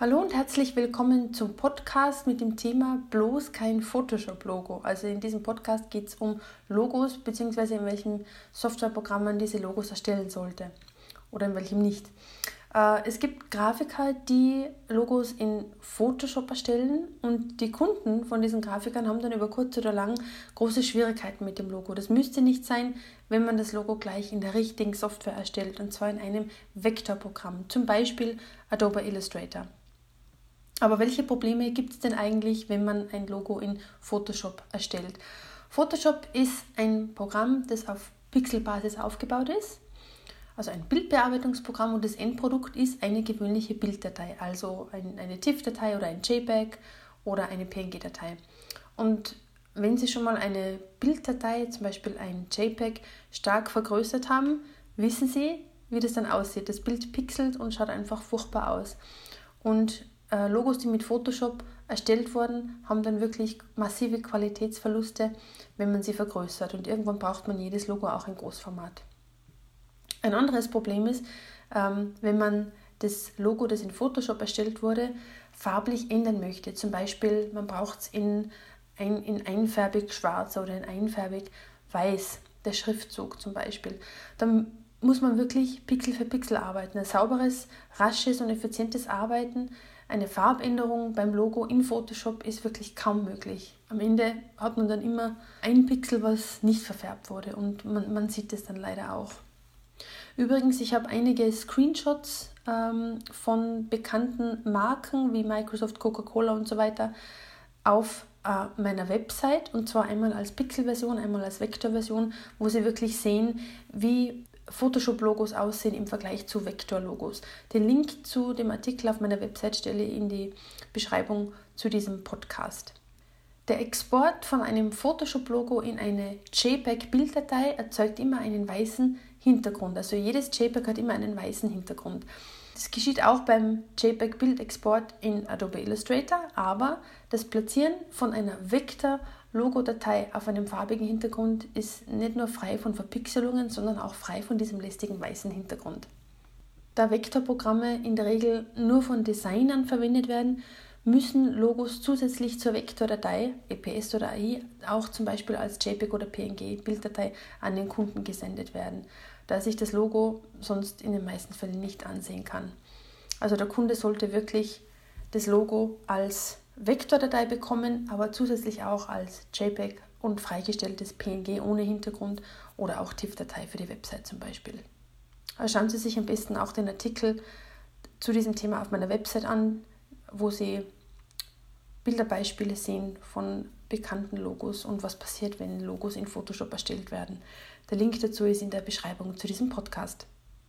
Hallo und herzlich willkommen zum Podcast mit dem Thema bloß kein Photoshop-Logo. Also in diesem Podcast geht es um Logos bzw. in welchem Softwareprogramm man diese Logos erstellen sollte oder in welchem nicht. Äh, es gibt Grafiker, die Logos in Photoshop erstellen und die Kunden von diesen Grafikern haben dann über kurz oder lang große Schwierigkeiten mit dem Logo. Das müsste nicht sein, wenn man das Logo gleich in der richtigen Software erstellt und zwar in einem Vektorprogramm, zum Beispiel Adobe Illustrator. Aber welche Probleme gibt es denn eigentlich, wenn man ein Logo in Photoshop erstellt? Photoshop ist ein Programm, das auf Pixelbasis aufgebaut ist, also ein Bildbearbeitungsprogramm und das Endprodukt ist eine gewöhnliche Bilddatei, also ein, eine TIFF-Datei oder ein JPEG oder eine PNG-Datei. Und wenn Sie schon mal eine Bilddatei, zum Beispiel ein JPEG, stark vergrößert haben, wissen Sie, wie das dann aussieht. Das Bild pixelt und schaut einfach furchtbar aus. Und äh, Logos, die mit Photoshop erstellt wurden, haben dann wirklich massive Qualitätsverluste, wenn man sie vergrößert. Und irgendwann braucht man jedes Logo auch in Großformat. Ein anderes Problem ist, ähm, wenn man das Logo, das in Photoshop erstellt wurde, farblich ändern möchte. Zum Beispiel, man braucht es in, ein, in einfärbig schwarz oder in einfärbig weiß, der Schriftzug zum Beispiel. Dann muss man wirklich Pixel für Pixel arbeiten. Ein sauberes, rasches und effizientes Arbeiten eine Farbänderung beim Logo in Photoshop ist wirklich kaum möglich. Am Ende hat man dann immer ein Pixel, was nicht verfärbt wurde und man, man sieht es dann leider auch. Übrigens, ich habe einige Screenshots ähm, von bekannten Marken wie Microsoft, Coca-Cola und so weiter auf äh, meiner Website und zwar einmal als Pixel-Version, einmal als Vektor-Version, wo Sie wirklich sehen, wie Photoshop-Logos aussehen im Vergleich zu Vektor-Logos. Den Link zu dem Artikel auf meiner Website stelle ich in die Beschreibung zu diesem Podcast. Der Export von einem Photoshop-Logo in eine JPEG-Bilddatei erzeugt immer einen weißen Hintergrund. Also jedes JPEG hat immer einen weißen Hintergrund. Das geschieht auch beim JPEG-Bildexport in Adobe Illustrator, aber das Platzieren von einer Vektor- Logodatei auf einem farbigen Hintergrund ist nicht nur frei von Verpixelungen, sondern auch frei von diesem lästigen weißen Hintergrund. Da Vektorprogramme in der Regel nur von Designern verwendet werden, müssen Logos zusätzlich zur Vektordatei, EPS oder AI, auch zum Beispiel als JPEG oder PNG Bilddatei an den Kunden gesendet werden, da sich das Logo sonst in den meisten Fällen nicht ansehen kann. Also der Kunde sollte wirklich das Logo als Vektordatei bekommen, aber zusätzlich auch als JPEG und freigestelltes PNG ohne Hintergrund oder auch TIFF-Datei für die Website zum Beispiel. Also schauen Sie sich am besten auch den Artikel zu diesem Thema auf meiner Website an, wo Sie Bilderbeispiele sehen von bekannten Logos und was passiert, wenn Logos in Photoshop erstellt werden. Der Link dazu ist in der Beschreibung zu diesem Podcast.